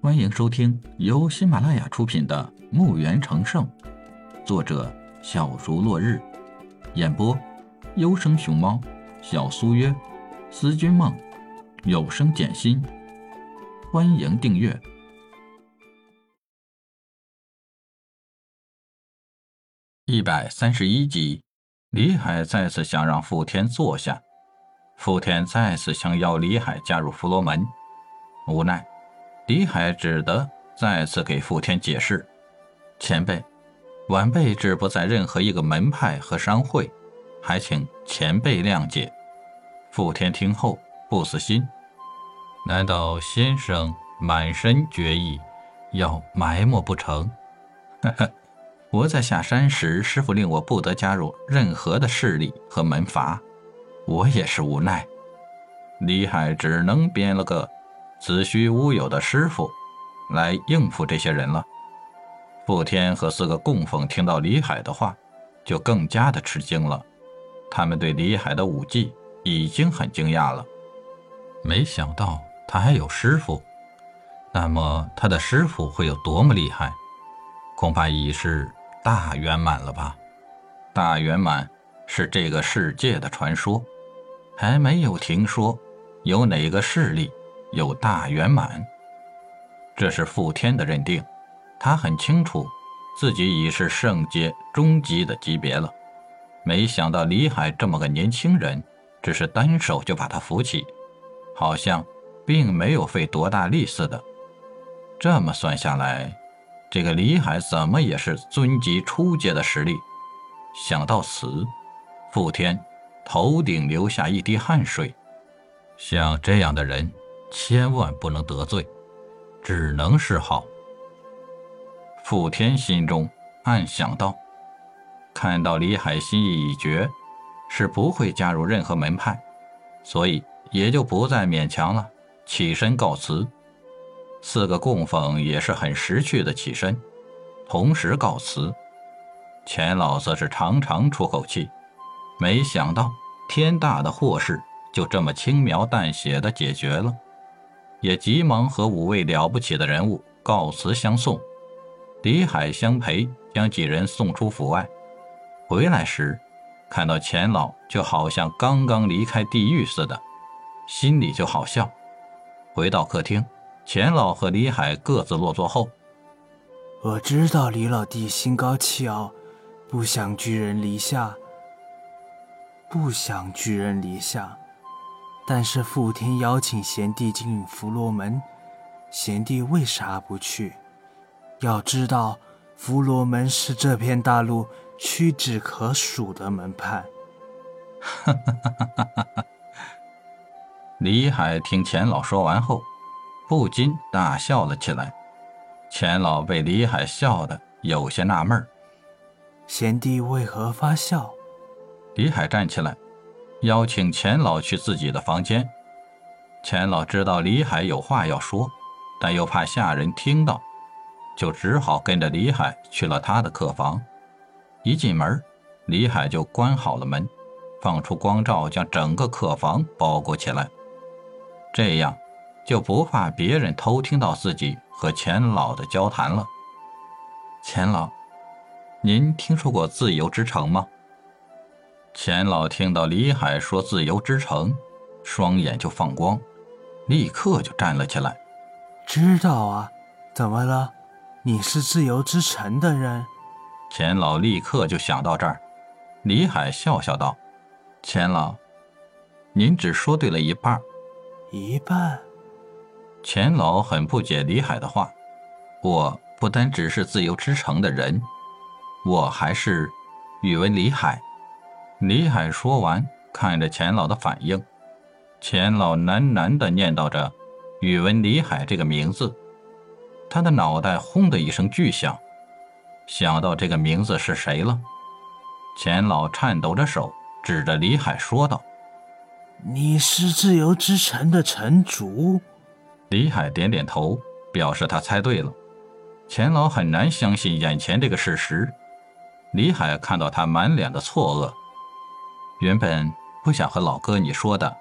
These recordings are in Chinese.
欢迎收听由喜马拉雅出品的《墓园成圣》，作者小竹落日，演播优生熊猫、小苏约、思君梦、有声简心。欢迎订阅一百三十一集。李海再次想让傅天坐下，傅天再次想要李海加入弗罗门，无奈。李海只得再次给傅天解释：“前辈，晚辈志不在任何一个门派和商会，还请前辈谅解。”傅天听后不死心：“难道先生满身绝意，要埋没不成？”呵呵，我在下山时，师傅令我不得加入任何的势力和门阀，我也是无奈。李海只能编了个。子虚乌有的师傅，来应付这些人了。傅天和四个供奉听到李海的话，就更加的吃惊了。他们对李海的武技已经很惊讶了，没想到他还有师傅。那么他的师傅会有多么厉害？恐怕已是大圆满了吧？大圆满是这个世界的传说，还没有听说有哪个势力。有大圆满，这是傅天的认定。他很清楚，自己已是圣阶中级的级别了。没想到李海这么个年轻人，只是单手就把他扶起，好像并没有费多大力似的。这么算下来，这个李海怎么也是尊级初阶的实力。想到此，傅天头顶流下一滴汗水。像这样的人。千万不能得罪，只能是好。傅天心中暗想道：“看到李海心意已决，是不会加入任何门派，所以也就不再勉强了，起身告辞。四个供奉也是很识趣的起身，同时告辞。钱老则是长长出口气，没想到天大的祸事就这么轻描淡写的解决了。”也急忙和五位了不起的人物告辞相送，李海相陪，将几人送出府外。回来时，看到钱老，就好像刚刚离开地狱似的，心里就好笑。回到客厅，钱老和李海各自落座后，我知道李老弟心高气傲，不想拒人篱下，不想拒人篱下。但是傅天邀请贤弟进佛罗门，贤弟为啥不去？要知道，佛罗门是这片大陆屈指可数的门派。哈哈哈哈哈哈！李海听钱老说完后，不禁大笑了起来。钱老被李海笑得有些纳闷儿贤弟为何发笑？李海站起来。邀请钱老去自己的房间。钱老知道李海有话要说，但又怕下人听到，就只好跟着李海去了他的客房。一进门，李海就关好了门，放出光照，将整个客房包裹起来。这样就不怕别人偷听到自己和钱老的交谈了。钱老，您听说过自由之城吗？钱老听到李海说“自由之城”，双眼就放光，立刻就站了起来。知道啊，怎么了？你是自由之城的人？钱老立刻就想到这儿。李海笑笑道：“钱老，您只说对了一半。”一半？钱老很不解李海的话。我不单只是自由之城的人，我还是宇文李海。李海说完，看着钱老的反应，钱老喃喃地念叨着“宇文李海”这个名字，他的脑袋轰的一声巨响，想到这个名字是谁了。钱老颤抖着手指着李海说道：“你是自由之城的城主。”李海点点头，表示他猜对了。钱老很难相信眼前这个事实。李海看到他满脸的错愕。原本不想和老哥你说的，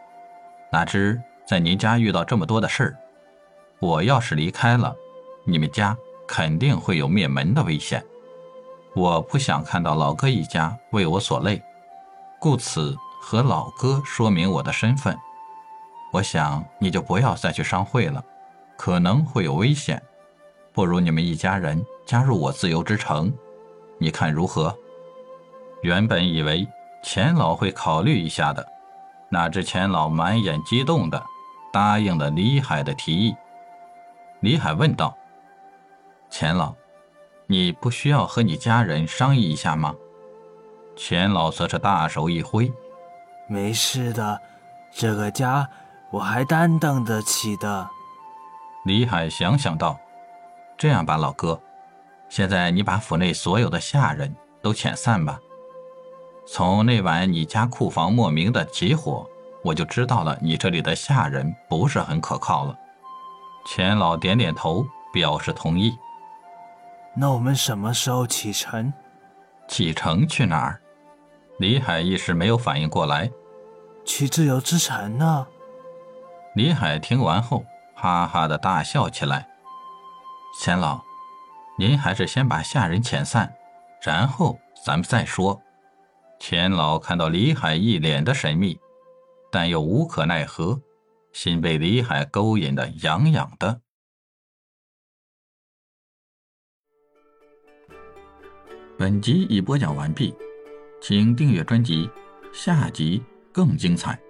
哪知在您家遇到这么多的事儿，我要是离开了，你们家肯定会有灭门的危险。我不想看到老哥一家为我所累，故此和老哥说明我的身份。我想你就不要再去商会了，可能会有危险。不如你们一家人加入我自由之城，你看如何？原本以为钱老会考虑一下的，哪知钱老满眼激动的答应了李海的提议。李海问道：“钱老。”你不需要和你家人商议一下吗？钱老则是大手一挥：“没事的，这个家我还担当得起的。”李海想想道：“这样吧，老哥，现在你把府内所有的下人都遣散吧。从那晚你家库房莫名的起火，我就知道了你这里的下人不是很可靠了。”钱老点点头，表示同意。那我们什么时候启程？启程去哪儿？李海一时没有反应过来。去自由之城呢？李海听完后，哈哈的大笑起来。钱老，您还是先把下人遣散，然后咱们再说。钱老看到李海一脸的神秘，但又无可奈何，心被李海勾引的痒痒的。本集已播讲完毕，请订阅专辑，下集更精彩。